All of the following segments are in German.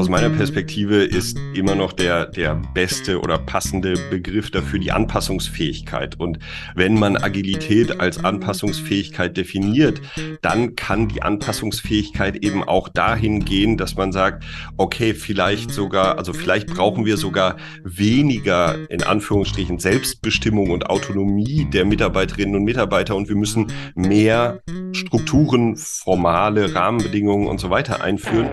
aus meiner Perspektive ist immer noch der, der beste oder passende Begriff dafür die Anpassungsfähigkeit. Und wenn man Agilität als Anpassungsfähigkeit definiert, dann kann die Anpassungsfähigkeit eben auch dahin gehen, dass man sagt, okay, vielleicht sogar, also vielleicht brauchen wir sogar weniger in Anführungsstrichen Selbstbestimmung und Autonomie der Mitarbeiterinnen und Mitarbeiter und wir müssen mehr Strukturen, formale Rahmenbedingungen und so weiter einführen.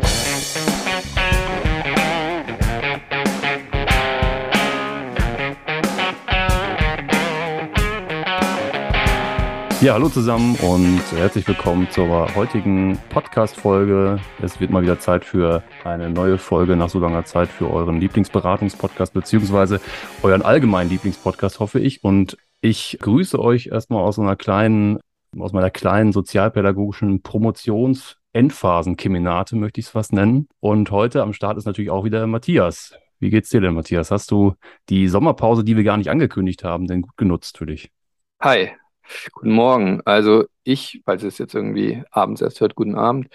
Ja, hallo zusammen und herzlich willkommen zur heutigen Podcast-Folge. Es wird mal wieder Zeit für eine neue Folge nach so langer Zeit für euren Lieblingsberatungspodcast beziehungsweise euren allgemeinen Lieblingspodcast, hoffe ich. Und ich grüße euch erstmal aus einer kleinen, aus meiner kleinen sozialpädagogischen Promotions- Endphasen-Keminate, möchte ich es fast nennen. Und heute am Start ist natürlich auch wieder Matthias. Wie geht's dir denn, Matthias? Hast du die Sommerpause, die wir gar nicht angekündigt haben, denn gut genutzt für dich? Hi, Guten Morgen. Also ich, falls es jetzt irgendwie abends erst hört, guten Abend.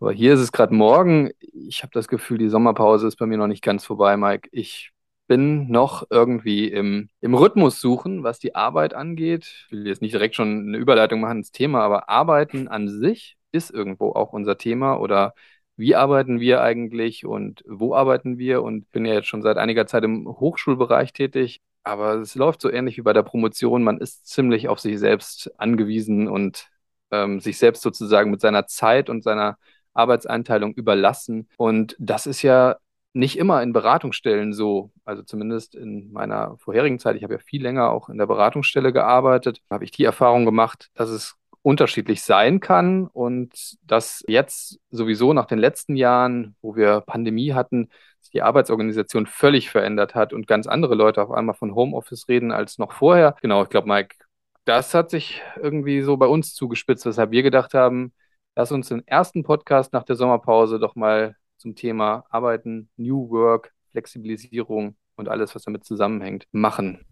Aber hier ist es gerade morgen. Ich habe das Gefühl, die Sommerpause ist bei mir noch nicht ganz vorbei, Mike. Ich bin noch irgendwie im, im Rhythmus suchen, was die Arbeit angeht. Ich will jetzt nicht direkt schon eine Überleitung machen ins Thema, aber Arbeiten an sich ist irgendwo auch unser Thema oder wie arbeiten wir eigentlich und wo arbeiten wir und bin ja jetzt schon seit einiger Zeit im Hochschulbereich tätig. Aber es läuft so ähnlich wie bei der Promotion. Man ist ziemlich auf sich selbst angewiesen und ähm, sich selbst sozusagen mit seiner Zeit und seiner Arbeitseinteilung überlassen. Und das ist ja nicht immer in Beratungsstellen so. Also zumindest in meiner vorherigen Zeit, ich habe ja viel länger auch in der Beratungsstelle gearbeitet, habe ich die Erfahrung gemacht, dass es unterschiedlich sein kann und dass jetzt sowieso nach den letzten Jahren, wo wir Pandemie hatten, sich die Arbeitsorganisation völlig verändert hat und ganz andere Leute auf einmal von Homeoffice reden als noch vorher. Genau, ich glaube, Mike, das hat sich irgendwie so bei uns zugespitzt, weshalb wir gedacht haben, lass uns den ersten Podcast nach der Sommerpause doch mal zum Thema Arbeiten, New Work, Flexibilisierung und alles, was damit zusammenhängt, machen.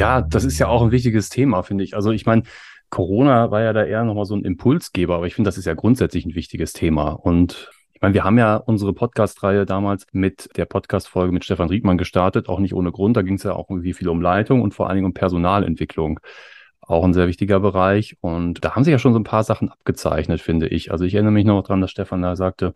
Ja, das ist ja auch ein wichtiges Thema, finde ich. Also ich meine, Corona war ja da eher nochmal so ein Impulsgeber, aber ich finde, das ist ja grundsätzlich ein wichtiges Thema. Und ich meine, wir haben ja unsere Podcast-Reihe damals mit der Podcast-Folge mit Stefan Riedmann gestartet, auch nicht ohne Grund. Da ging es ja auch irgendwie viel um Leitung und vor allen Dingen um Personalentwicklung. Auch ein sehr wichtiger Bereich. Und da haben sich ja schon so ein paar Sachen abgezeichnet, finde ich. Also ich erinnere mich noch dran, dass Stefan da sagte,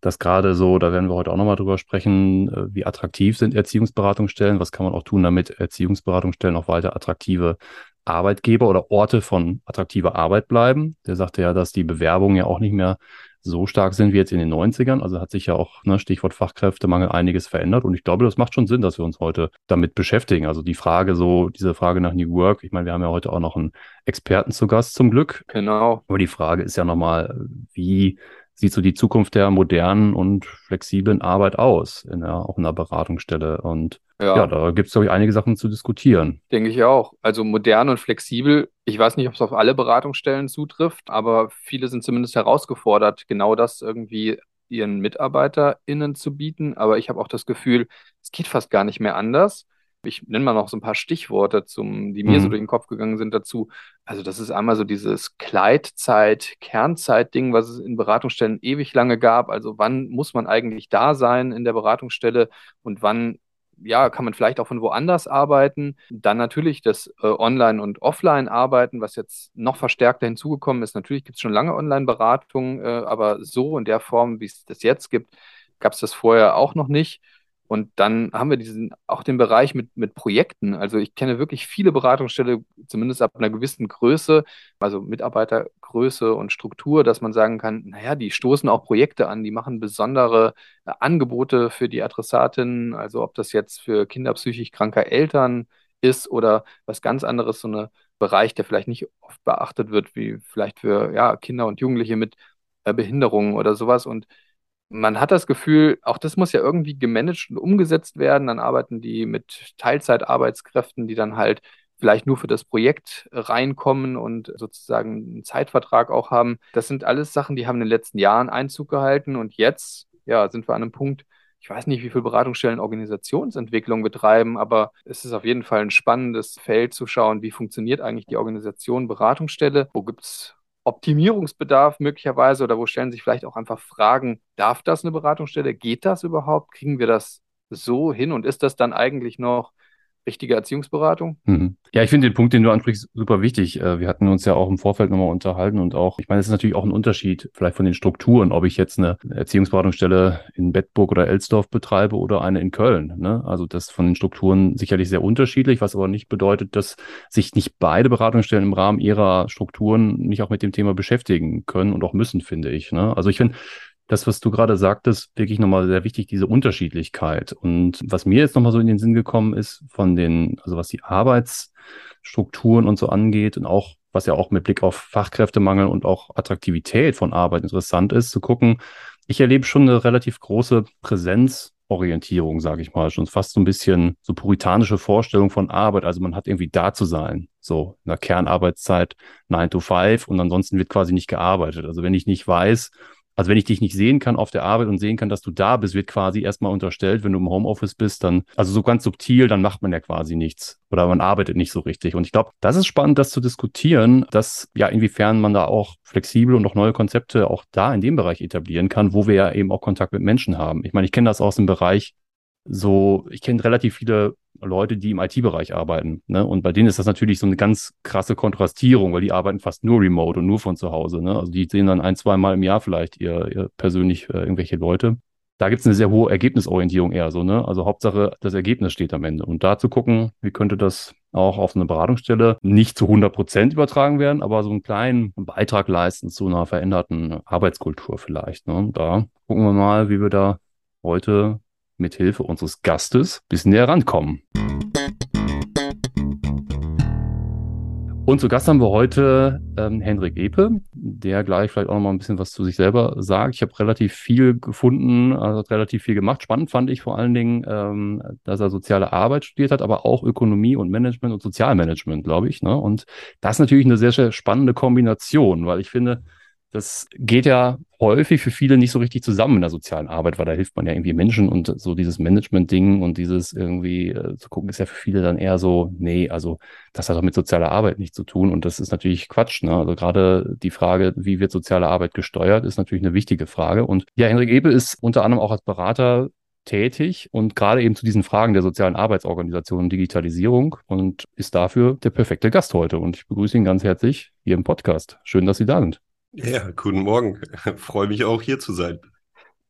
dass gerade so, da werden wir heute auch nochmal drüber sprechen, äh, wie attraktiv sind Erziehungsberatungsstellen, was kann man auch tun, damit Erziehungsberatungsstellen auch weiter attraktive Arbeitgeber oder Orte von attraktiver Arbeit bleiben. Der sagte ja, dass die Bewerbungen ja auch nicht mehr so stark sind wie jetzt in den 90ern. Also hat sich ja auch, ne, Stichwort Fachkräftemangel, einiges verändert. Und ich glaube, das macht schon Sinn, dass wir uns heute damit beschäftigen. Also die Frage so, diese Frage nach New Work, ich meine, wir haben ja heute auch noch einen Experten zu Gast zum Glück. Genau. Aber die Frage ist ja nochmal, wie sieht so die Zukunft der modernen und flexiblen Arbeit aus, in der, auch in einer Beratungsstelle. Und ja, ja da gibt es, glaube ich, einige Sachen zu diskutieren. Denke ich auch. Also modern und flexibel, ich weiß nicht, ob es auf alle Beratungsstellen zutrifft, aber viele sind zumindest herausgefordert, genau das irgendwie ihren MitarbeiterInnen zu bieten. Aber ich habe auch das Gefühl, es geht fast gar nicht mehr anders ich nenne mal noch so ein paar Stichworte, zum, die mir mhm. so durch den Kopf gegangen sind dazu. Also das ist einmal so dieses Kleidzeit, Kernzeit-Ding, was es in Beratungsstellen ewig lange gab. Also wann muss man eigentlich da sein in der Beratungsstelle und wann ja, kann man vielleicht auch von woanders arbeiten. Dann natürlich das äh, Online- und Offline-Arbeiten, was jetzt noch verstärkter hinzugekommen ist. Natürlich gibt es schon lange Online-Beratungen, äh, aber so in der Form, wie es das jetzt gibt, gab es das vorher auch noch nicht. Und dann haben wir diesen, auch den Bereich mit, mit Projekten. Also ich kenne wirklich viele Beratungsstellen, zumindest ab einer gewissen Größe, also Mitarbeitergröße und Struktur, dass man sagen kann, naja, die stoßen auch Projekte an, die machen besondere äh, Angebote für die Adressatinnen, also ob das jetzt für kinderpsychisch kranker Eltern ist oder was ganz anderes, so ein Bereich, der vielleicht nicht oft beachtet wird, wie vielleicht für ja, Kinder und Jugendliche mit äh, Behinderungen oder sowas. Und man hat das Gefühl, auch das muss ja irgendwie gemanagt und umgesetzt werden. Dann arbeiten die mit Teilzeitarbeitskräften, die dann halt vielleicht nur für das Projekt reinkommen und sozusagen einen Zeitvertrag auch haben. Das sind alles Sachen, die haben in den letzten Jahren Einzug gehalten und jetzt, ja, sind wir an einem Punkt, ich weiß nicht, wie viele Beratungsstellen Organisationsentwicklung betreiben, aber es ist auf jeden Fall ein spannendes Feld zu schauen, wie funktioniert eigentlich die Organisation Beratungsstelle, wo gibt es Optimierungsbedarf möglicherweise oder wo stellen sich vielleicht auch einfach Fragen, darf das eine Beratungsstelle? Geht das überhaupt? Kriegen wir das so hin und ist das dann eigentlich noch richtige Erziehungsberatung. Mhm. Ja, ich finde den Punkt, den du ansprichst, super wichtig. Äh, wir hatten uns ja auch im Vorfeld nochmal unterhalten und auch, ich meine, es ist natürlich auch ein Unterschied vielleicht von den Strukturen, ob ich jetzt eine Erziehungsberatungsstelle in Bettburg oder Elsdorf betreibe oder eine in Köln. Ne? Also das von den Strukturen sicherlich sehr unterschiedlich, was aber nicht bedeutet, dass sich nicht beide Beratungsstellen im Rahmen ihrer Strukturen nicht auch mit dem Thema beschäftigen können und auch müssen, finde ich. Ne? Also ich finde, das, was du gerade sagtest, wirklich nochmal sehr wichtig, diese Unterschiedlichkeit. Und was mir jetzt nochmal so in den Sinn gekommen ist, von den, also was die Arbeitsstrukturen und so angeht und auch, was ja auch mit Blick auf Fachkräftemangel und auch Attraktivität von Arbeit interessant ist, zu gucken, ich erlebe schon eine relativ große Präsenzorientierung, sage ich mal, schon fast so ein bisschen so puritanische Vorstellung von Arbeit. Also man hat irgendwie da zu sein, so in der Kernarbeitszeit 9 to 5 und ansonsten wird quasi nicht gearbeitet. Also wenn ich nicht weiß, also wenn ich dich nicht sehen kann auf der Arbeit und sehen kann, dass du da bist, wird quasi erstmal unterstellt, wenn du im Homeoffice bist, dann, also so ganz subtil, dann macht man ja quasi nichts oder man arbeitet nicht so richtig. Und ich glaube, das ist spannend, das zu diskutieren, dass ja inwiefern man da auch flexibel und auch neue Konzepte auch da in dem Bereich etablieren kann, wo wir ja eben auch Kontakt mit Menschen haben. Ich meine, ich kenne das aus dem Bereich so, ich kenne relativ viele Leute, die im IT-Bereich arbeiten. Ne? Und bei denen ist das natürlich so eine ganz krasse Kontrastierung, weil die arbeiten fast nur remote und nur von zu Hause. Ne? Also die sehen dann ein, zwei Mal im Jahr vielleicht ihr, ihr persönlich äh, irgendwelche Leute. Da gibt es eine sehr hohe Ergebnisorientierung eher so, ne? Also Hauptsache, das Ergebnis steht am Ende. Und da zu gucken, wie könnte das auch auf eine Beratungsstelle nicht zu 100 Prozent übertragen werden, aber so einen kleinen Beitrag leisten zu einer veränderten Arbeitskultur vielleicht. Ne? Da gucken wir mal, wie wir da heute mit Hilfe unseres Gastes ein bisschen näher rankommen. Und zu Gast haben wir heute ähm, Hendrik Epe, der gleich vielleicht auch noch mal ein bisschen was zu sich selber sagt. Ich habe relativ viel gefunden, also hat relativ viel gemacht. Spannend fand ich vor allen Dingen, ähm, dass er soziale Arbeit studiert hat, aber auch Ökonomie und Management und Sozialmanagement, glaube ich. Ne? Und das ist natürlich eine sehr, sehr spannende Kombination, weil ich finde, das geht ja häufig für viele nicht so richtig zusammen in der sozialen Arbeit, weil da hilft man ja irgendwie Menschen und so dieses Management-Ding und dieses irgendwie äh, zu gucken, ist ja für viele dann eher so, nee, also das hat doch mit sozialer Arbeit nichts zu tun und das ist natürlich Quatsch. Ne? Also gerade die Frage, wie wird soziale Arbeit gesteuert, ist natürlich eine wichtige Frage. Und ja, Henrik Ebel ist unter anderem auch als Berater tätig und gerade eben zu diesen Fragen der sozialen Arbeitsorganisation und Digitalisierung und ist dafür der perfekte Gast heute. Und ich begrüße ihn ganz herzlich hier im Podcast. Schön, dass Sie da sind. Ja, guten Morgen. Freue mich auch hier zu sein.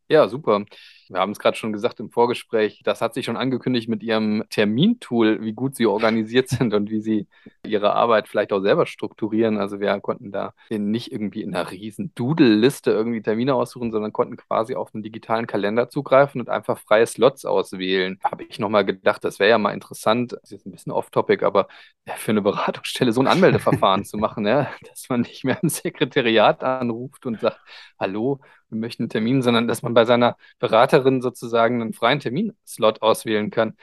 Ja, super. Wir haben es gerade schon gesagt im Vorgespräch, das hat sich schon angekündigt mit Ihrem Termintool, wie gut Sie organisiert sind und wie Sie Ihre Arbeit vielleicht auch selber strukturieren. Also wir konnten da nicht irgendwie in einer riesen Doodle-Liste irgendwie Termine aussuchen, sondern konnten quasi auf einen digitalen Kalender zugreifen und einfach freie Slots auswählen. Habe ich nochmal gedacht, das wäre ja mal interessant, das ist jetzt ein bisschen off-topic, aber für eine Beratungsstelle so ein Anmeldeverfahren zu machen, ja, dass man nicht mehr im Sekretariat anruft und sagt, hallo, wir möchten einen Termin, sondern dass man bei seiner Beraterin sozusagen einen freien Terminslot auswählen kann.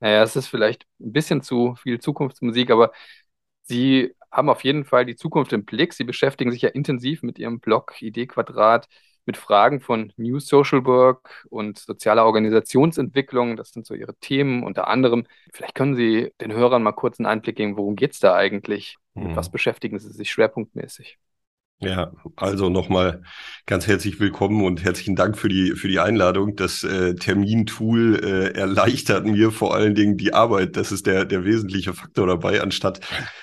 Naja, es ist vielleicht ein bisschen zu viel Zukunftsmusik, aber Sie haben auf jeden Fall die Zukunft im Blick. Sie beschäftigen sich ja intensiv mit Ihrem Blog Idee Quadrat mit Fragen von New Social Work und sozialer Organisationsentwicklung. Das sind so Ihre Themen unter anderem. Vielleicht können Sie den Hörern mal kurz einen Einblick geben, worum geht es da eigentlich? Mit mhm. was beschäftigen Sie sich schwerpunktmäßig? Ja, also nochmal ganz herzlich willkommen und herzlichen Dank für die, für die Einladung. Das äh, Termintool äh, erleichtert mir vor allen Dingen die Arbeit. Das ist der, der wesentliche Faktor dabei, anstatt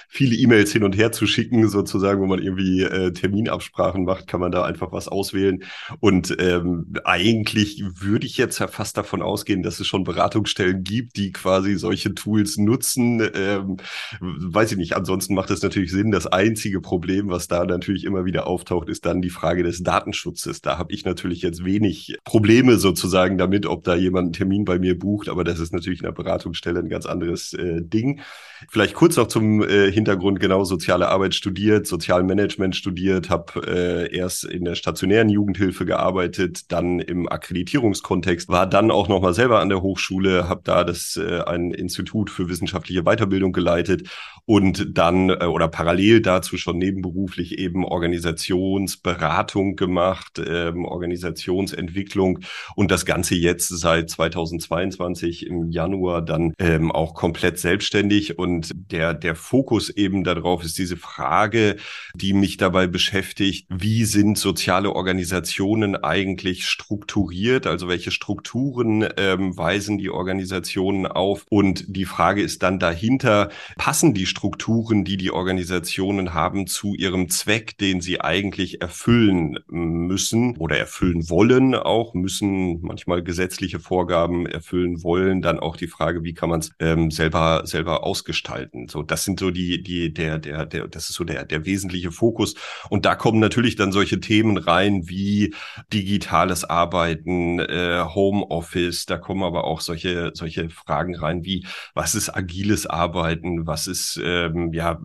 viele E-Mails hin und her zu schicken, sozusagen, wo man irgendwie äh, Terminabsprachen macht, kann man da einfach was auswählen. Und ähm, eigentlich würde ich jetzt ja fast davon ausgehen, dass es schon Beratungsstellen gibt, die quasi solche Tools nutzen. Ähm, weiß ich nicht. Ansonsten macht es natürlich Sinn. Das einzige Problem, was da natürlich immer wieder auftaucht, ist dann die Frage des Datenschutzes. Da habe ich natürlich jetzt wenig Probleme sozusagen damit, ob da jemand einen Termin bei mir bucht, aber das ist natürlich in der Beratungsstelle ein ganz anderes äh, Ding. Vielleicht kurz noch zum äh, Hintergrund genau soziale Arbeit studiert, Sozialmanagement studiert, habe äh, erst in der stationären Jugendhilfe gearbeitet, dann im Akkreditierungskontext, war dann auch noch mal selber an der Hochschule, habe da das äh, ein Institut für wissenschaftliche Weiterbildung geleitet und dann äh, oder parallel dazu schon nebenberuflich eben Organisationsberatung gemacht, ähm, Organisationsentwicklung und das Ganze jetzt seit 2022 im Januar dann ähm, auch komplett selbstständig. Und der, der Fokus eben darauf ist diese Frage, die mich dabei beschäftigt, wie sind soziale Organisationen eigentlich strukturiert? Also welche Strukturen ähm, weisen die Organisationen auf? Und die Frage ist dann dahinter, passen die Strukturen, die die Organisationen haben, zu ihrem Zweck, den sie eigentlich erfüllen müssen oder erfüllen wollen auch, müssen manchmal gesetzliche Vorgaben erfüllen wollen, dann auch die Frage, wie kann man es ähm, selber, selber ausgestalten. So, das sind so die, die, der, der, der, das ist so der, der wesentliche Fokus. Und da kommen natürlich dann solche Themen rein wie digitales Arbeiten, äh, Homeoffice, da kommen aber auch solche, solche Fragen rein wie, was ist agiles Arbeiten, was ist ähm, ja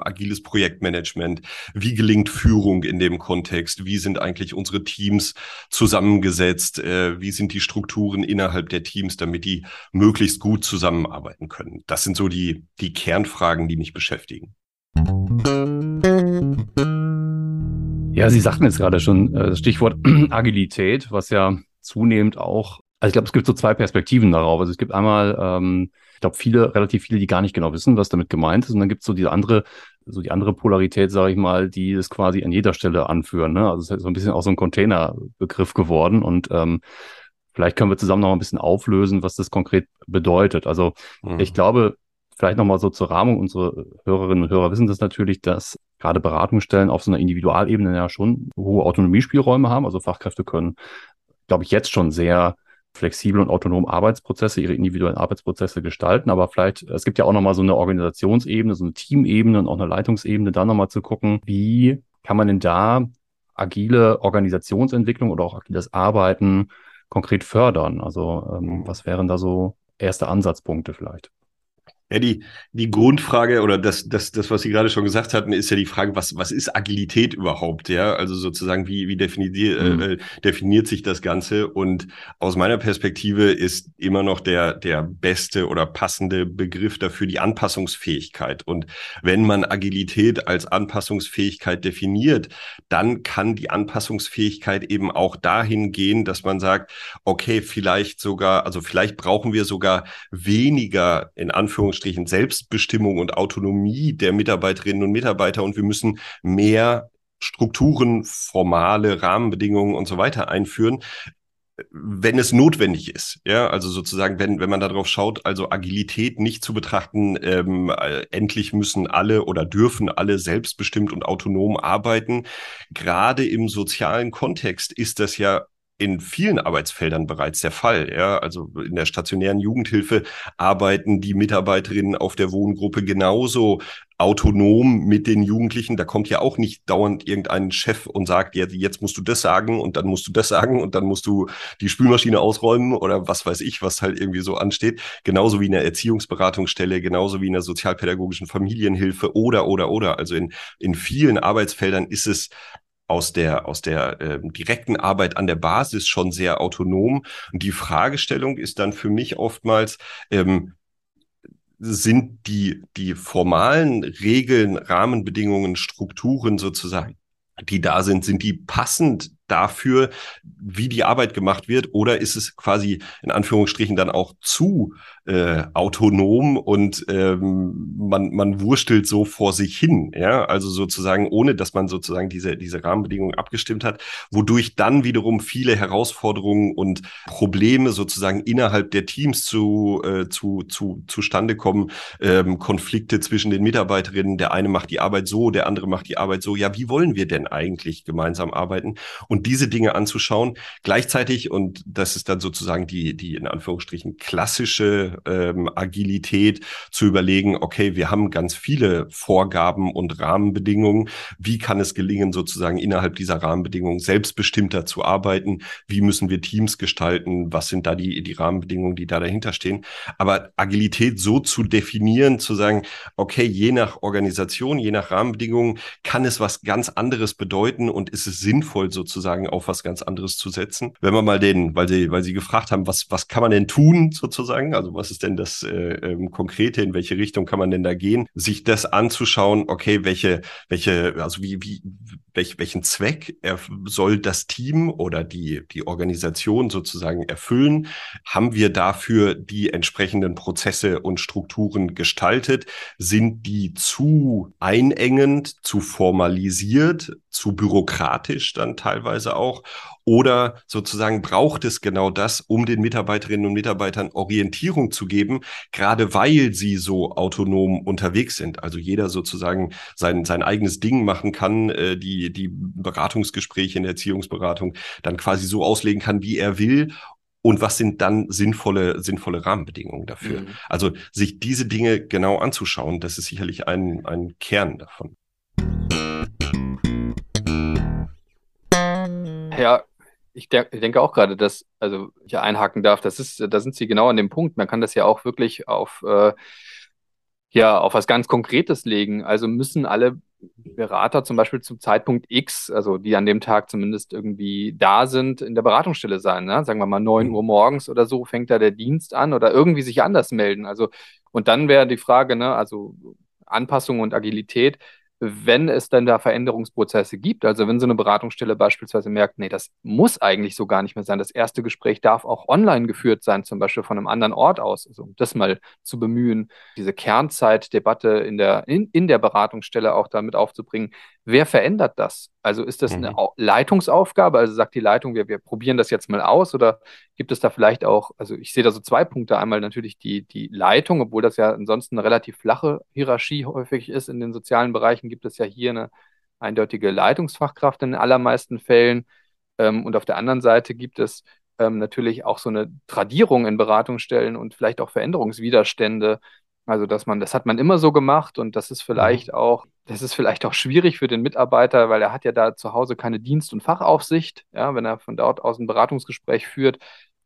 agiles Projektmanagement, wie gelingt Führung in dem Kontext, wie sind eigentlich unsere Teams zusammengesetzt, äh, wie sind die Strukturen innerhalb der Teams, damit die möglichst gut zusammenarbeiten können. Das sind so die, die Kernfragen, die mich beschäftigen. Ja, Sie sagten jetzt gerade schon äh, das Stichwort Agilität, was ja zunehmend auch, also ich glaube, es gibt so zwei Perspektiven darauf. Also es gibt einmal, ähm, ich glaube, viele, relativ viele, die gar nicht genau wissen, was damit gemeint ist. Und dann gibt es so diese andere, so die andere Polarität, sage ich mal, die es quasi an jeder Stelle anführen. Ne? Also es ist so ein bisschen auch so ein Containerbegriff geworden. Und ähm, vielleicht können wir zusammen noch ein bisschen auflösen, was das konkret bedeutet. Also mhm. ich glaube, vielleicht nochmal so zur Rahmung. Unsere Hörerinnen und Hörer wissen das natürlich, dass gerade Beratungsstellen auf so einer Individualebene ja schon hohe Autonomiespielräume haben. Also Fachkräfte können, glaube ich, jetzt schon sehr flexibel und autonom Arbeitsprozesse, ihre individuellen Arbeitsprozesse gestalten. Aber vielleicht, es gibt ja auch nochmal so eine Organisationsebene, so eine Teamebene und auch eine Leitungsebene, da nochmal zu gucken, wie kann man denn da agile Organisationsentwicklung oder auch agiles Arbeiten konkret fördern? Also ähm, mhm. was wären da so erste Ansatzpunkte vielleicht? Ja, die, die Grundfrage oder das, das, das, was Sie gerade schon gesagt hatten, ist ja die Frage, was, was ist Agilität überhaupt? Ja, also sozusagen, wie, wie definiert, mhm. äh, definiert sich das Ganze? Und aus meiner Perspektive ist immer noch der, der beste oder passende Begriff dafür die Anpassungsfähigkeit. Und wenn man Agilität als Anpassungsfähigkeit definiert, dann kann die Anpassungsfähigkeit eben auch dahin gehen, dass man sagt, okay, vielleicht sogar, also vielleicht brauchen wir sogar weniger in Anführungszeichen Anführungsstrichen Selbstbestimmung und Autonomie der Mitarbeiterinnen und Mitarbeiter und wir müssen mehr Strukturen, formale Rahmenbedingungen und so weiter einführen, wenn es notwendig ist. Ja, also sozusagen, wenn, wenn man darauf schaut, also Agilität nicht zu betrachten, ähm, äh, endlich müssen alle oder dürfen alle selbstbestimmt und autonom arbeiten. Gerade im sozialen Kontext ist das ja in vielen Arbeitsfeldern bereits der Fall. Ja? Also in der stationären Jugendhilfe arbeiten die Mitarbeiterinnen auf der Wohngruppe genauso autonom mit den Jugendlichen. Da kommt ja auch nicht dauernd irgendein Chef und sagt, ja, jetzt musst du das sagen und dann musst du das sagen und dann musst du die Spülmaschine ausräumen oder was weiß ich, was halt irgendwie so ansteht. Genauso wie in der Erziehungsberatungsstelle, genauso wie in der sozialpädagogischen Familienhilfe oder, oder, oder. Also in, in vielen Arbeitsfeldern ist es aus der, aus der äh, direkten Arbeit an der Basis schon sehr autonom. Und die Fragestellung ist dann für mich oftmals, ähm, sind die, die formalen Regeln, Rahmenbedingungen, Strukturen sozusagen, die da sind, sind die passend dafür, wie die Arbeit gemacht wird, oder ist es quasi in Anführungsstrichen dann auch zu äh, autonom und ähm, man, man wurstelt so vor sich hin, ja, also sozusagen, ohne dass man sozusagen diese, diese Rahmenbedingungen abgestimmt hat, wodurch dann wiederum viele Herausforderungen und Probleme sozusagen innerhalb der Teams zu, äh, zu, zu, zustande kommen, ähm, Konflikte zwischen den Mitarbeiterinnen, der eine macht die Arbeit so, der andere macht die Arbeit so, ja, wie wollen wir denn eigentlich gemeinsam arbeiten? Und diese Dinge anzuschauen, gleichzeitig, und das ist dann sozusagen die, die in Anführungsstrichen klassische ähm, Agilität zu überlegen, okay, wir haben ganz viele Vorgaben und Rahmenbedingungen. Wie kann es gelingen, sozusagen innerhalb dieser Rahmenbedingungen selbstbestimmter zu arbeiten? Wie müssen wir Teams gestalten? Was sind da die, die Rahmenbedingungen, die da dahinter stehen? Aber Agilität so zu definieren, zu sagen, okay, je nach Organisation, je nach Rahmenbedingungen kann es was ganz anderes bedeuten und ist es sinnvoll, sozusagen auf was ganz anderes zu setzen. Wenn man mal den, weil sie, weil sie gefragt haben, was, was kann man denn tun, sozusagen? Also was ist denn das äh, ähm, Konkrete, in welche Richtung kann man denn da gehen? Sich das anzuschauen, okay, welche, welche, also wie, wie, welch, welchen Zweck er, soll das Team oder die, die Organisation sozusagen erfüllen? Haben wir dafür die entsprechenden Prozesse und Strukturen gestaltet? Sind die zu einengend, zu formalisiert, zu bürokratisch dann teilweise auch? Oder sozusagen braucht es genau das, um den Mitarbeiterinnen und Mitarbeitern Orientierung zu geben, gerade weil sie so autonom unterwegs sind. Also jeder sozusagen sein, sein eigenes Ding machen kann, äh, die, die Beratungsgespräche in der Erziehungsberatung dann quasi so auslegen kann, wie er will und was sind dann sinnvolle, sinnvolle Rahmenbedingungen dafür? Mhm. Also sich diese Dinge genau anzuschauen, das ist sicherlich ein, ein Kern davon. Ja, ich, de ich denke auch gerade, dass, also ich einhaken darf, das ist, da sind Sie genau an dem Punkt. Man kann das ja auch wirklich auf, äh, ja, auf was ganz Konkretes legen. Also müssen alle Berater zum Beispiel zum Zeitpunkt X, also die an dem Tag zumindest irgendwie da sind, in der Beratungsstelle sein. Ne? Sagen wir mal 9 mhm. Uhr morgens oder so fängt da der Dienst an oder irgendwie sich anders melden. Also, und dann wäre die Frage, ne, also Anpassung und Agilität, wenn es dann da Veränderungsprozesse gibt, also wenn so eine Beratungsstelle beispielsweise merkt, nee, das muss eigentlich so gar nicht mehr sein, das erste Gespräch darf auch online geführt sein, zum Beispiel von einem anderen Ort aus, also um das mal zu bemühen, diese Kernzeitdebatte in der, in, in der Beratungsstelle auch damit aufzubringen, wer verändert das? Also ist das eine mhm. Leitungsaufgabe? Also sagt die Leitung, wir, wir probieren das jetzt mal aus oder gibt es da vielleicht auch, also ich sehe da so zwei Punkte. Einmal natürlich die, die Leitung, obwohl das ja ansonsten eine relativ flache Hierarchie häufig ist in den sozialen Bereichen, gibt es ja hier eine eindeutige Leitungsfachkraft in den allermeisten Fällen. Ähm, und auf der anderen Seite gibt es ähm, natürlich auch so eine Tradierung in Beratungsstellen und vielleicht auch Veränderungswiderstände, also, dass man, das hat man immer so gemacht und das ist vielleicht mhm. auch, das ist vielleicht auch schwierig für den Mitarbeiter, weil er hat ja da zu Hause keine Dienst- und Fachaufsicht. Ja, wenn er von dort aus ein Beratungsgespräch führt,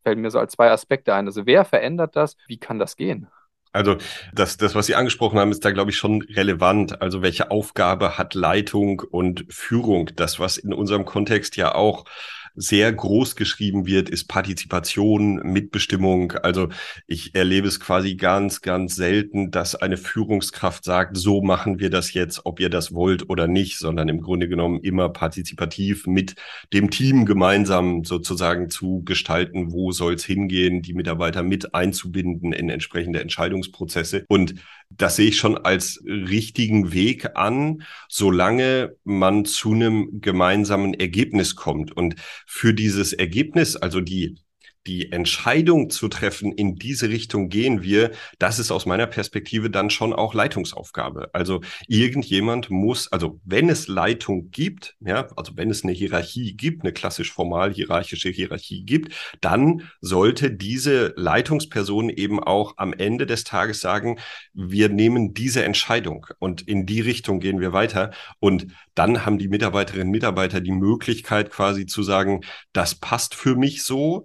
fällt mir so als zwei Aspekte ein. Also, wer verändert das? Wie kann das gehen? Also das, das, was Sie angesprochen haben, ist da, glaube ich, schon relevant. Also welche Aufgabe hat Leitung und Führung? Das, was in unserem Kontext ja auch sehr groß geschrieben wird, ist Partizipation, Mitbestimmung. Also ich erlebe es quasi ganz, ganz selten, dass eine Führungskraft sagt, so machen wir das jetzt, ob ihr das wollt oder nicht, sondern im Grunde genommen immer partizipativ mit dem Team gemeinsam sozusagen zu gestalten, wo soll es hingehen, die Mitarbeiter mit einzubinden in entsprechende Entscheidungsprozesse. Und das sehe ich schon als richtigen Weg an, solange man zu einem gemeinsamen Ergebnis kommt. Und für dieses Ergebnis, also die die Entscheidung zu treffen, in diese Richtung gehen wir, das ist aus meiner Perspektive dann schon auch Leitungsaufgabe. Also irgendjemand muss, also wenn es Leitung gibt, ja, also wenn es eine Hierarchie gibt, eine klassisch formal hierarchische Hierarchie gibt, dann sollte diese Leitungsperson eben auch am Ende des Tages sagen, wir nehmen diese Entscheidung und in die Richtung gehen wir weiter. Und dann haben die Mitarbeiterinnen und Mitarbeiter die Möglichkeit quasi zu sagen, das passt für mich so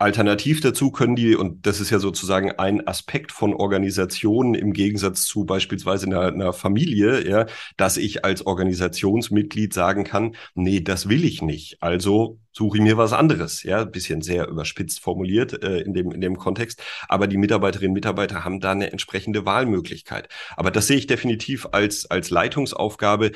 Alternativ dazu können die, und das ist ja sozusagen ein Aspekt von Organisationen im Gegensatz zu beispielsweise einer, einer, Familie, ja, dass ich als Organisationsmitglied sagen kann, nee, das will ich nicht. Also suche ich mir was anderes. Ja, bisschen sehr überspitzt formuliert äh, in, dem, in dem Kontext. Aber die Mitarbeiterinnen und Mitarbeiter haben da eine entsprechende Wahlmöglichkeit. Aber das sehe ich definitiv als, als Leitungsaufgabe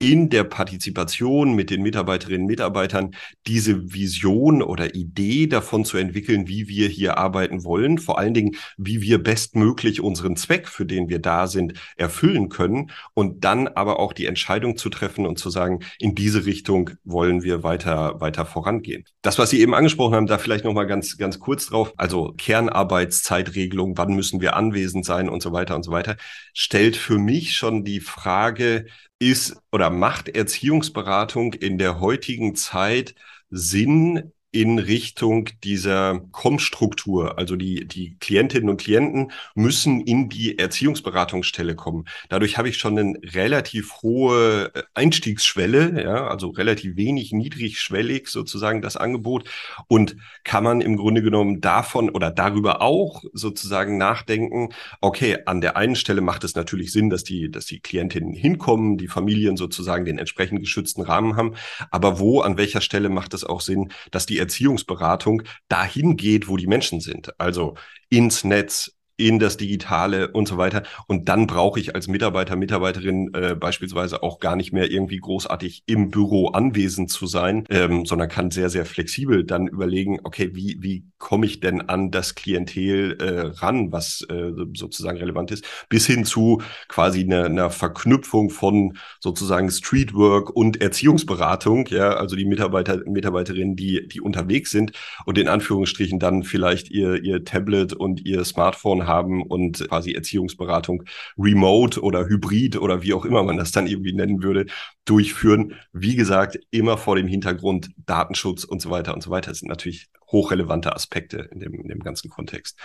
in der Partizipation mit den Mitarbeiterinnen und Mitarbeitern diese Vision oder Idee davon zu entwickeln, wie wir hier arbeiten wollen, vor allen Dingen, wie wir bestmöglich unseren Zweck, für den wir da sind, erfüllen können. Und dann aber auch die Entscheidung zu treffen und zu sagen, in diese Richtung wollen wir weiter, weiter vorangehen. Das, was Sie eben angesprochen haben, da vielleicht nochmal ganz, ganz kurz drauf, also Kernarbeitszeitregelung, wann müssen wir anwesend sein und so weiter und so weiter, stellt für mich schon die Frage, ist oder macht Erziehungsberatung in der heutigen Zeit Sinn in Richtung dieser Com-Struktur. Also die, die Klientinnen und Klienten müssen in die Erziehungsberatungsstelle kommen. Dadurch habe ich schon eine relativ hohe äh, Einstiegsschwelle, ja, also relativ wenig niedrigschwellig sozusagen das Angebot und kann man im Grunde genommen davon oder darüber auch sozusagen nachdenken, okay, an der einen Stelle macht es natürlich Sinn, dass die, dass die Klientinnen hinkommen, die Familien sozusagen den entsprechend geschützten Rahmen haben, aber wo, an welcher Stelle macht es auch Sinn, dass die Erziehungsberatung dahin geht, wo die Menschen sind. Also ins Netz, in das Digitale und so weiter. Und dann brauche ich als Mitarbeiter, Mitarbeiterin äh, beispielsweise auch gar nicht mehr irgendwie großartig im Büro anwesend zu sein, ähm, sondern kann sehr, sehr flexibel dann überlegen, okay, wie, wie komme ich denn an das Klientel äh, ran, was äh, sozusagen relevant ist, bis hin zu quasi einer, einer Verknüpfung von sozusagen Streetwork und Erziehungsberatung, ja, also die Mitarbeiter, Mitarbeiterinnen, die, die unterwegs sind und in Anführungsstrichen dann vielleicht ihr, ihr Tablet und ihr Smartphone haben und quasi Erziehungsberatung remote oder hybrid oder wie auch immer man das dann irgendwie nennen würde, durchführen. Wie gesagt, immer vor dem Hintergrund Datenschutz und so weiter und so weiter. Das sind natürlich hochrelevante Aspekte in dem, in dem ganzen Kontext.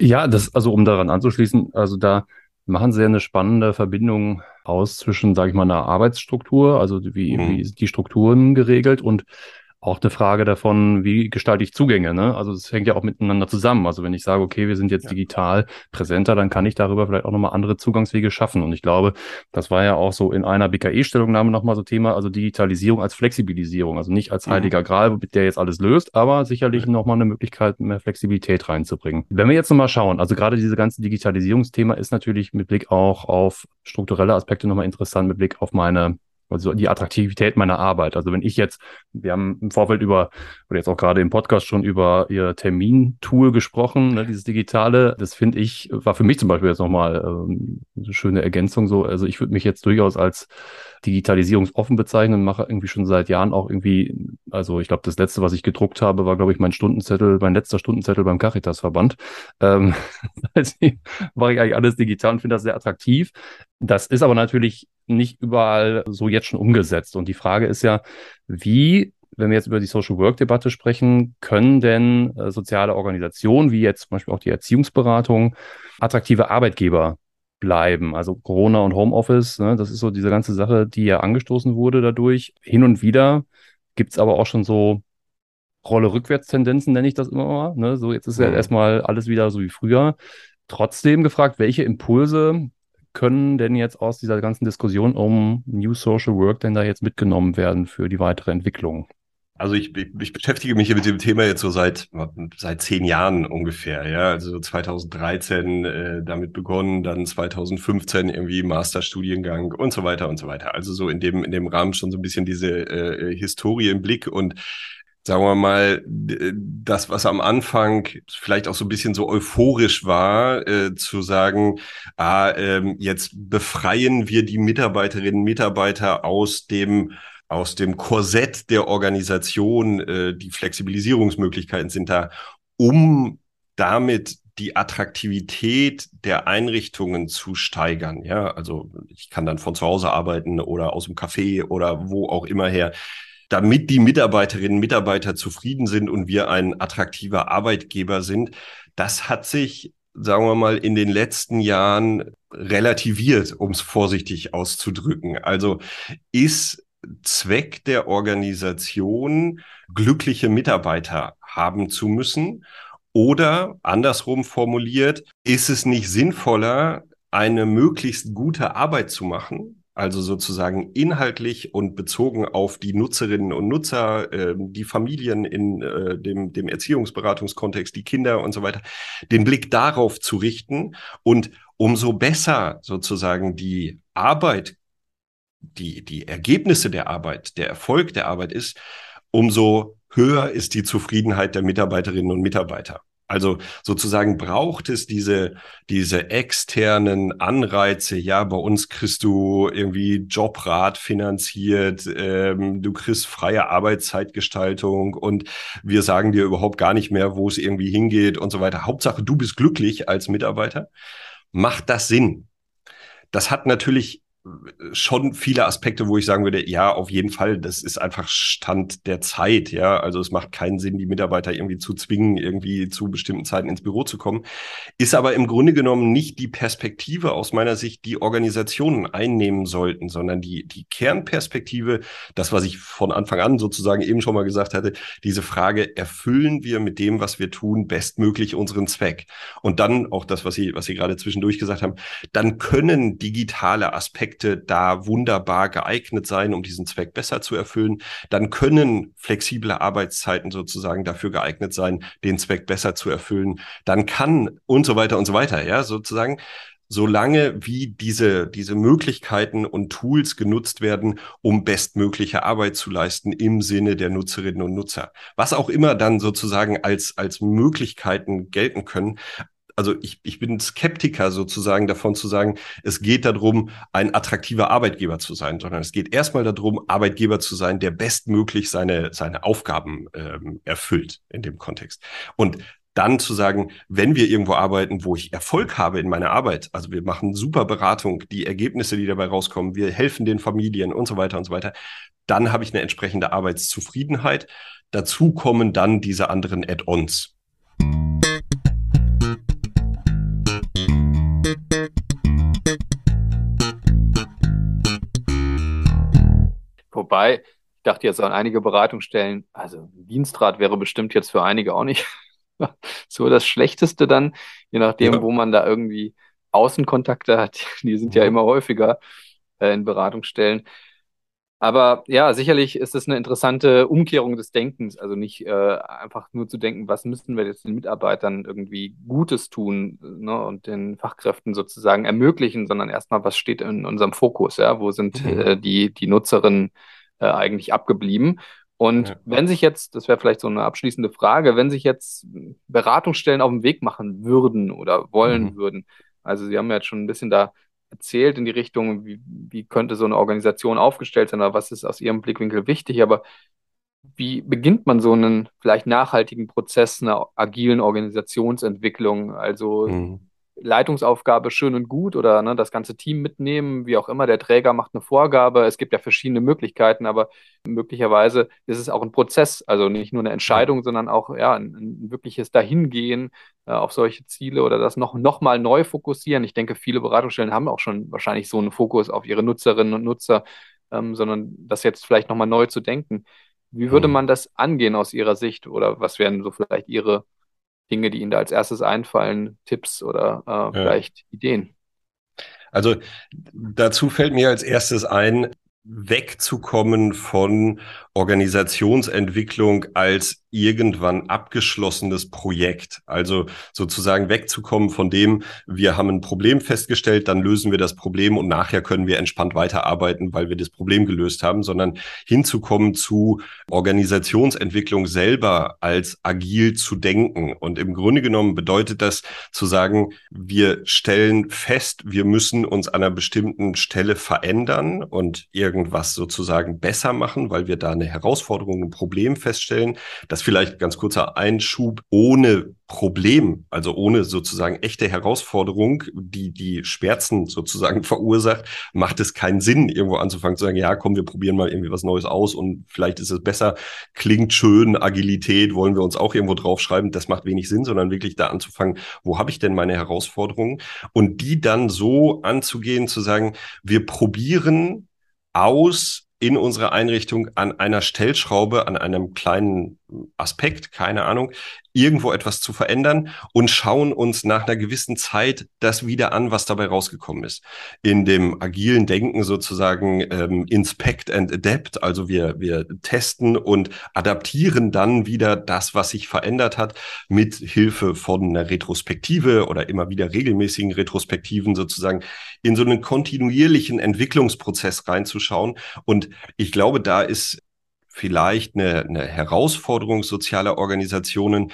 Ja, das, also um daran anzuschließen, also da machen Sie ja eine spannende Verbindung aus zwischen, sage ich mal, einer Arbeitsstruktur, also wie, mhm. wie sind die Strukturen geregelt und auch eine Frage davon, wie gestalte ich Zugänge. Ne? Also es hängt ja auch miteinander zusammen. Also wenn ich sage, okay, wir sind jetzt ja. digital präsenter, dann kann ich darüber vielleicht auch nochmal andere Zugangswege schaffen. Und ich glaube, das war ja auch so in einer BKE-Stellungnahme nochmal so Thema, also Digitalisierung als Flexibilisierung. Also nicht als mhm. heiliger Gral, mit der jetzt alles löst, aber sicherlich mhm. nochmal eine Möglichkeit, mehr Flexibilität reinzubringen. Wenn wir jetzt nochmal schauen, also gerade diese ganze Digitalisierungsthema ist natürlich mit Blick auch auf strukturelle Aspekte nochmal interessant, mit Blick auf meine also die Attraktivität meiner Arbeit. Also wenn ich jetzt, wir haben im Vorfeld über, oder jetzt auch gerade im Podcast schon über ihr Termintool gesprochen, ne, dieses digitale, das finde ich, war für mich zum Beispiel jetzt nochmal ähm, eine schöne Ergänzung so. Also ich würde mich jetzt durchaus als digitalisierungsoffen bezeichnen, mache irgendwie schon seit Jahren auch irgendwie, also ich glaube, das letzte, was ich gedruckt habe, war, glaube ich, mein Stundenzettel, mein letzter Stundenzettel beim Caritas-Verband. Ähm, mache ich eigentlich alles digital und finde das sehr attraktiv. Das ist aber natürlich nicht überall so jetzt schon umgesetzt. Und die Frage ist ja, wie wenn wir jetzt über die Social Work Debatte sprechen, können denn äh, soziale Organisationen, wie jetzt zum Beispiel auch die Erziehungsberatung, attraktive Arbeitgeber bleiben? Also Corona und Homeoffice, ne, das ist so diese ganze Sache, die ja angestoßen wurde dadurch. Hin und wieder gibt es aber auch schon so Rolle-Rückwärts-Tendenzen, nenne ich das immer mal. Ne? So, jetzt ist ja mhm. erstmal alles wieder so wie früher. Trotzdem gefragt, welche Impulse können denn jetzt aus dieser ganzen Diskussion um New Social Work denn da jetzt mitgenommen werden für die weitere Entwicklung? Also ich, ich beschäftige mich mit dem Thema jetzt so seit seit zehn Jahren ungefähr, ja. Also 2013 äh, damit begonnen, dann 2015 irgendwie Masterstudiengang und so weiter und so weiter. Also so in dem in dem Rahmen schon so ein bisschen diese äh, Historie im Blick und sagen wir mal, das, was am Anfang vielleicht auch so ein bisschen so euphorisch war, äh, zu sagen, ah, ähm, jetzt befreien wir die Mitarbeiterinnen und Mitarbeiter aus dem aus dem Korsett der Organisation, äh, die Flexibilisierungsmöglichkeiten sind da, um damit die Attraktivität der Einrichtungen zu steigern. Ja, also ich kann dann von zu Hause arbeiten oder aus dem Café oder wo auch immer her damit die Mitarbeiterinnen und Mitarbeiter zufrieden sind und wir ein attraktiver Arbeitgeber sind, das hat sich, sagen wir mal, in den letzten Jahren relativiert, um es vorsichtig auszudrücken. Also ist Zweck der Organisation, glückliche Mitarbeiter haben zu müssen? Oder andersrum formuliert, ist es nicht sinnvoller, eine möglichst gute Arbeit zu machen, also sozusagen inhaltlich und bezogen auf die Nutzerinnen und Nutzer, äh, die Familien in äh, dem, dem Erziehungsberatungskontext, die Kinder und so weiter, den Blick darauf zu richten und umso besser sozusagen die Arbeit, die, die Ergebnisse der Arbeit, der Erfolg der Arbeit ist, umso höher ist die Zufriedenheit der Mitarbeiterinnen und Mitarbeiter. Also sozusagen braucht es diese, diese externen Anreize. Ja, bei uns kriegst du irgendwie Jobrat finanziert, ähm, du kriegst freie Arbeitszeitgestaltung und wir sagen dir überhaupt gar nicht mehr, wo es irgendwie hingeht und so weiter. Hauptsache, du bist glücklich als Mitarbeiter. Macht das Sinn? Das hat natürlich schon viele Aspekte, wo ich sagen würde, ja, auf jeden Fall, das ist einfach Stand der Zeit, ja. Also es macht keinen Sinn, die Mitarbeiter irgendwie zu zwingen, irgendwie zu bestimmten Zeiten ins Büro zu kommen. Ist aber im Grunde genommen nicht die Perspektive aus meiner Sicht, die Organisationen einnehmen sollten, sondern die, die Kernperspektive, das, was ich von Anfang an sozusagen eben schon mal gesagt hatte, diese Frage, erfüllen wir mit dem, was wir tun, bestmöglich unseren Zweck? Und dann auch das, was Sie, was Sie gerade zwischendurch gesagt haben, dann können digitale Aspekte Aspekte da wunderbar geeignet sein, um diesen Zweck besser zu erfüllen. Dann können flexible Arbeitszeiten sozusagen dafür geeignet sein, den Zweck besser zu erfüllen. Dann kann und so weiter und so weiter, ja, sozusagen solange wie diese, diese Möglichkeiten und Tools genutzt werden, um bestmögliche Arbeit zu leisten im Sinne der Nutzerinnen und Nutzer. Was auch immer dann sozusagen als, als Möglichkeiten gelten können. Also ich, ich bin Skeptiker sozusagen davon zu sagen, es geht darum, ein attraktiver Arbeitgeber zu sein, sondern es geht erstmal darum, Arbeitgeber zu sein, der bestmöglich seine, seine Aufgaben ähm, erfüllt in dem Kontext. Und dann zu sagen, wenn wir irgendwo arbeiten, wo ich Erfolg habe in meiner Arbeit, also wir machen super Beratung, die Ergebnisse, die dabei rauskommen, wir helfen den Familien und so weiter und so weiter, dann habe ich eine entsprechende Arbeitszufriedenheit. Dazu kommen dann diese anderen Add-ons. Wobei, ich dachte jetzt an einige Beratungsstellen, also Dienstrat wäre bestimmt jetzt für einige auch nicht so das Schlechteste dann, je nachdem, ja. wo man da irgendwie Außenkontakte hat. Die sind ja immer häufiger äh, in Beratungsstellen. Aber ja, sicherlich ist es eine interessante Umkehrung des Denkens. Also nicht äh, einfach nur zu denken, was müssen wir jetzt den Mitarbeitern irgendwie Gutes tun ne, und den Fachkräften sozusagen ermöglichen, sondern erstmal, was steht in unserem Fokus? Ja? Wo sind mhm. äh, die, die Nutzerinnen äh, eigentlich abgeblieben? Und ja. wenn sich jetzt, das wäre vielleicht so eine abschließende Frage, wenn sich jetzt Beratungsstellen auf den Weg machen würden oder wollen mhm. würden, also Sie haben ja jetzt schon ein bisschen da erzählt in die Richtung, wie, wie könnte so eine Organisation aufgestellt sein oder was ist aus Ihrem Blickwinkel wichtig, aber wie beginnt man so einen vielleicht nachhaltigen Prozess einer agilen Organisationsentwicklung? Also mhm. Leitungsaufgabe schön und gut oder ne, das ganze Team mitnehmen, wie auch immer. Der Träger macht eine Vorgabe. Es gibt ja verschiedene Möglichkeiten, aber möglicherweise ist es auch ein Prozess, also nicht nur eine Entscheidung, sondern auch ja, ein, ein wirkliches Dahingehen äh, auf solche Ziele oder das noch, noch mal neu fokussieren. Ich denke, viele Beratungsstellen haben auch schon wahrscheinlich so einen Fokus auf ihre Nutzerinnen und Nutzer, ähm, sondern das jetzt vielleicht noch mal neu zu denken. Wie würde mhm. man das angehen aus Ihrer Sicht oder was wären so vielleicht Ihre Dinge, die Ihnen da als erstes einfallen, Tipps oder äh, ja. vielleicht Ideen? Also dazu fällt mir als erstes ein, wegzukommen von Organisationsentwicklung als irgendwann abgeschlossenes Projekt. Also sozusagen wegzukommen von dem, wir haben ein Problem festgestellt, dann lösen wir das Problem und nachher können wir entspannt weiterarbeiten, weil wir das Problem gelöst haben, sondern hinzukommen zu Organisationsentwicklung selber als agil zu denken. Und im Grunde genommen bedeutet das zu sagen, wir stellen fest, wir müssen uns an einer bestimmten Stelle verändern und irgendwas sozusagen besser machen, weil wir da eine Herausforderung, ein Problem feststellen. Das vielleicht ganz kurzer Einschub ohne Problem, also ohne sozusagen echte Herausforderung, die die Schmerzen sozusagen verursacht, macht es keinen Sinn, irgendwo anzufangen zu sagen, ja, komm, wir probieren mal irgendwie was Neues aus und vielleicht ist es besser, klingt schön, Agilität wollen wir uns auch irgendwo draufschreiben, das macht wenig Sinn, sondern wirklich da anzufangen, wo habe ich denn meine Herausforderungen und die dann so anzugehen, zu sagen, wir probieren aus, in unserer Einrichtung an einer Stellschraube, an einem kleinen Aspekt, keine Ahnung, irgendwo etwas zu verändern und schauen uns nach einer gewissen Zeit das wieder an, was dabei rausgekommen ist. In dem agilen Denken sozusagen ähm, inspect and adapt, also wir, wir testen und adaptieren dann wieder das, was sich verändert hat, mit Hilfe von einer Retrospektive oder immer wieder regelmäßigen Retrospektiven sozusagen in so einen kontinuierlichen Entwicklungsprozess reinzuschauen. Und ich glaube, da ist vielleicht eine, eine Herausforderung sozialer Organisationen,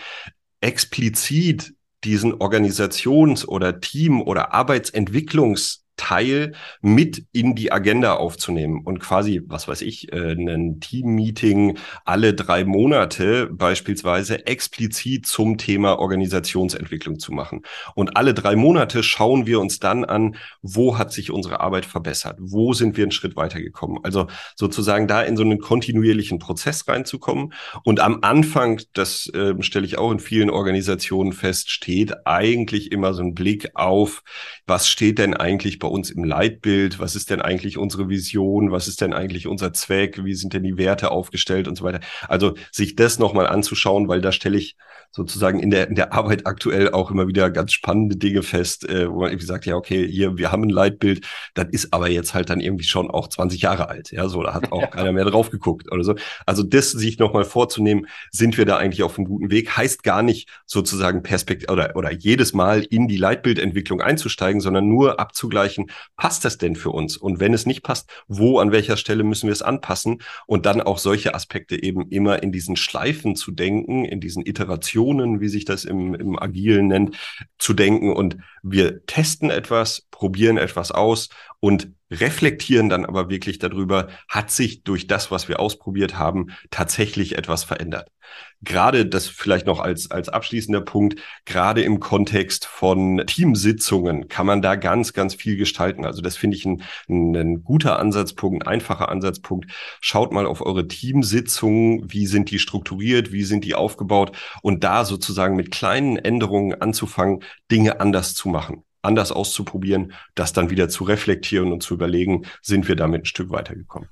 explizit diesen Organisations- oder Team- oder Arbeitsentwicklungs Teil mit in die Agenda aufzunehmen und quasi, was weiß ich, äh, ein Team-Meeting alle drei Monate beispielsweise explizit zum Thema Organisationsentwicklung zu machen. Und alle drei Monate schauen wir uns dann an, wo hat sich unsere Arbeit verbessert? Wo sind wir einen Schritt weitergekommen? Also sozusagen da in so einen kontinuierlichen Prozess reinzukommen. Und am Anfang, das äh, stelle ich auch in vielen Organisationen fest, steht eigentlich immer so ein Blick auf, was steht denn eigentlich bei bei uns im Leitbild? Was ist denn eigentlich unsere Vision? Was ist denn eigentlich unser Zweck? Wie sind denn die Werte aufgestellt und so weiter? Also sich das nochmal anzuschauen, weil da stelle ich sozusagen in der, in der Arbeit aktuell auch immer wieder ganz spannende Dinge fest, äh, wo man irgendwie sagt, ja, okay, hier, wir haben ein Leitbild, das ist aber jetzt halt dann irgendwie schon auch 20 Jahre alt. Ja, so, da hat auch ja. keiner mehr drauf geguckt oder so. Also das sich nochmal vorzunehmen, sind wir da eigentlich auf einem guten Weg, heißt gar nicht sozusagen Perspektive oder, oder jedes Mal in die Leitbildentwicklung einzusteigen, sondern nur abzugleichen, passt das denn für uns? Und wenn es nicht passt, wo, an welcher Stelle müssen wir es anpassen? Und dann auch solche Aspekte eben immer in diesen Schleifen zu denken, in diesen Iterationen, wie sich das im, im Agilen nennt, zu denken. Und wir testen etwas, probieren etwas aus und reflektieren dann aber wirklich darüber, hat sich durch das, was wir ausprobiert haben, tatsächlich etwas verändert. Gerade das vielleicht noch als, als abschließender Punkt, gerade im Kontext von Teamsitzungen kann man da ganz, ganz viel gestalten. Also das finde ich ein, ein guter Ansatzpunkt, ein einfacher Ansatzpunkt. Schaut mal auf eure Teamsitzungen, wie sind die strukturiert, wie sind die aufgebaut und da sozusagen mit kleinen Änderungen anzufangen, Dinge anders zu machen anders auszuprobieren, das dann wieder zu reflektieren und zu überlegen, sind wir damit ein Stück weitergekommen.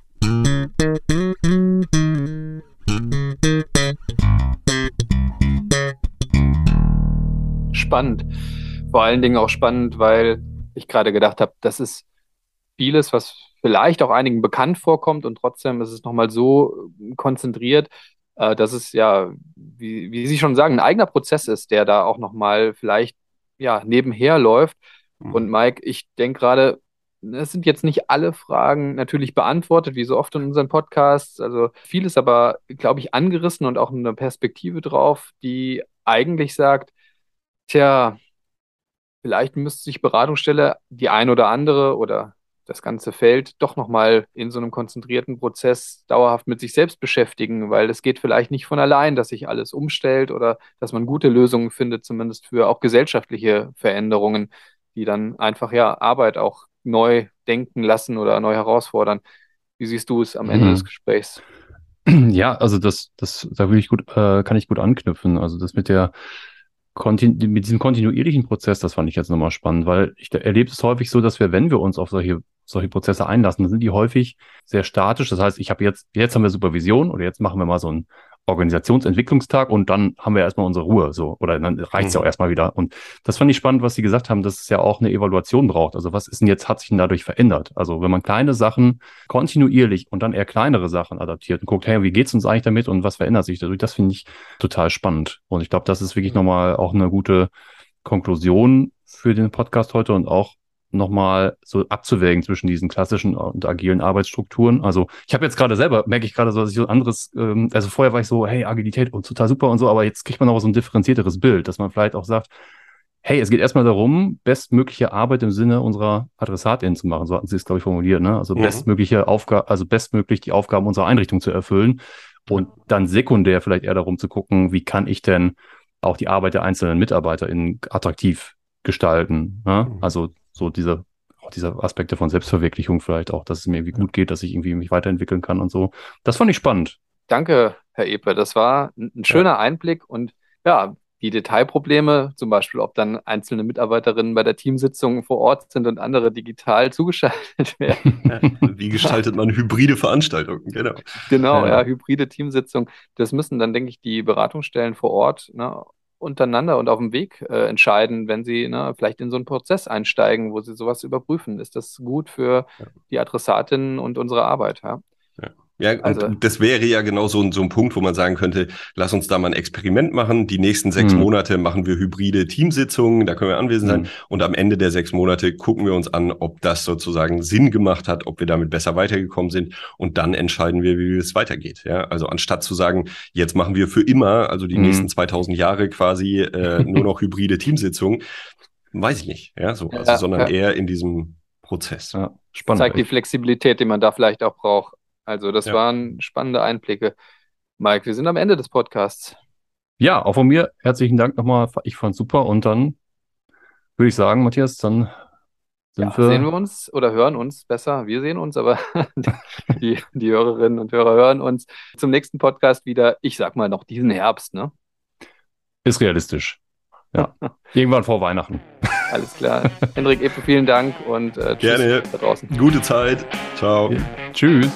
Spannend. Vor allen Dingen auch spannend, weil ich gerade gedacht habe, das ist vieles, was vielleicht auch einigen bekannt vorkommt und trotzdem ist es nochmal so konzentriert, äh, dass es ja, wie, wie Sie schon sagen, ein eigener Prozess ist, der da auch nochmal vielleicht ja, nebenher läuft. Mhm. Und Mike, ich denke gerade, es sind jetzt nicht alle Fragen natürlich beantwortet, wie so oft in unseren Podcasts. Also vieles aber, glaube ich, angerissen und auch eine Perspektive drauf, die eigentlich sagt, tja, vielleicht müsste sich Beratungsstelle die ein oder andere oder das ganze Feld doch nochmal in so einem konzentrierten Prozess dauerhaft mit sich selbst beschäftigen, weil es geht vielleicht nicht von allein, dass sich alles umstellt oder dass man gute Lösungen findet, zumindest für auch gesellschaftliche Veränderungen, die dann einfach ja Arbeit auch neu denken lassen oder neu herausfordern. Wie siehst du es am Ende mhm. des Gesprächs? Ja, also das, das, da will ich gut, äh, kann ich gut anknüpfen. Also das mit der mit diesem kontinuierlichen Prozess, das fand ich jetzt nochmal spannend, weil ich erlebe es häufig so, dass wir, wenn wir uns auf solche solche Prozesse einlassen, dann sind die häufig sehr statisch. Das heißt, ich habe jetzt, jetzt haben wir Supervision oder jetzt machen wir mal so einen Organisationsentwicklungstag und dann haben wir erstmal unsere Ruhe, so. Oder dann reicht es mhm. auch erstmal wieder. Und das fand ich spannend, was Sie gesagt haben, dass es ja auch eine Evaluation braucht. Also was ist denn jetzt, hat sich denn dadurch verändert? Also wenn man kleine Sachen kontinuierlich und dann eher kleinere Sachen adaptiert und guckt, hey, wie geht's uns eigentlich damit und was verändert sich dadurch? Das finde ich total spannend. Und ich glaube, das ist wirklich nochmal auch eine gute Konklusion für den Podcast heute und auch nochmal so abzuwägen zwischen diesen klassischen und agilen Arbeitsstrukturen. Also ich habe jetzt gerade selber, merke ich gerade so, dass ich so anderes, ähm, also vorher war ich so, hey, Agilität und total super und so, aber jetzt kriegt man auch so ein differenzierteres Bild, dass man vielleicht auch sagt, hey, es geht erstmal darum, bestmögliche Arbeit im Sinne unserer AdressatInnen zu machen. So hatten Sie es, glaube ich, formuliert, ne? Also mhm. bestmögliche Aufgabe, also bestmöglich die Aufgaben unserer Einrichtung zu erfüllen. Und dann sekundär vielleicht eher darum zu gucken, wie kann ich denn auch die Arbeit der einzelnen MitarbeiterInnen attraktiv gestalten. Ne? Mhm. Also so diese, auch diese Aspekte von Selbstverwirklichung vielleicht auch, dass es mir irgendwie gut geht, dass ich irgendwie mich weiterentwickeln kann und so. Das fand ich spannend. Danke, Herr Epe. Das war ein schöner ja. Einblick und ja, die Detailprobleme, zum Beispiel, ob dann einzelne Mitarbeiterinnen bei der Teamsitzung vor Ort sind und andere digital zugeschaltet werden. Wie gestaltet man hybride Veranstaltungen? Genau. Genau, ja, ja hybride Teamsitzungen. Das müssen dann, denke ich, die Beratungsstellen vor Ort ne, untereinander und auf dem Weg äh, entscheiden, wenn sie ne, vielleicht in so einen Prozess einsteigen, wo sie sowas überprüfen. Ist das gut für ja. die Adressatinnen und unsere Arbeit? Ja? Ja, also, und das wäre ja genau so ein, so ein Punkt, wo man sagen könnte, lass uns da mal ein Experiment machen. Die nächsten sechs mhm. Monate machen wir hybride Teamsitzungen, da können wir anwesend sein. Mhm. Und am Ende der sechs Monate gucken wir uns an, ob das sozusagen Sinn gemacht hat, ob wir damit besser weitergekommen sind. Und dann entscheiden wir, wie es weitergeht. Ja, also anstatt zu sagen, jetzt machen wir für immer, also die mhm. nächsten 2000 Jahre quasi äh, nur noch hybride Teamsitzungen, weiß ich nicht. Ja, so, also, ja, sondern ja. eher in diesem Prozess. Ja, spannend. Zeigt die Flexibilität, die man da vielleicht auch braucht. Also das ja. waren spannende Einblicke. Mike, wir sind am Ende des Podcasts. Ja, auch von mir herzlichen Dank nochmal. Ich fand's super und dann würde ich sagen, Matthias, dann sind ja, wir sehen wir uns oder hören uns besser. Wir sehen uns, aber die, die Hörerinnen und Hörer hören uns zum nächsten Podcast wieder. Ich sag mal noch diesen Herbst, ne? Ist realistisch. Ja. Irgendwann vor Weihnachten. Alles klar. Hendrik Epe, vielen Dank und äh, tschüss Gerne. da draußen. Gute Zeit. Ciao. Ja. Tschüss.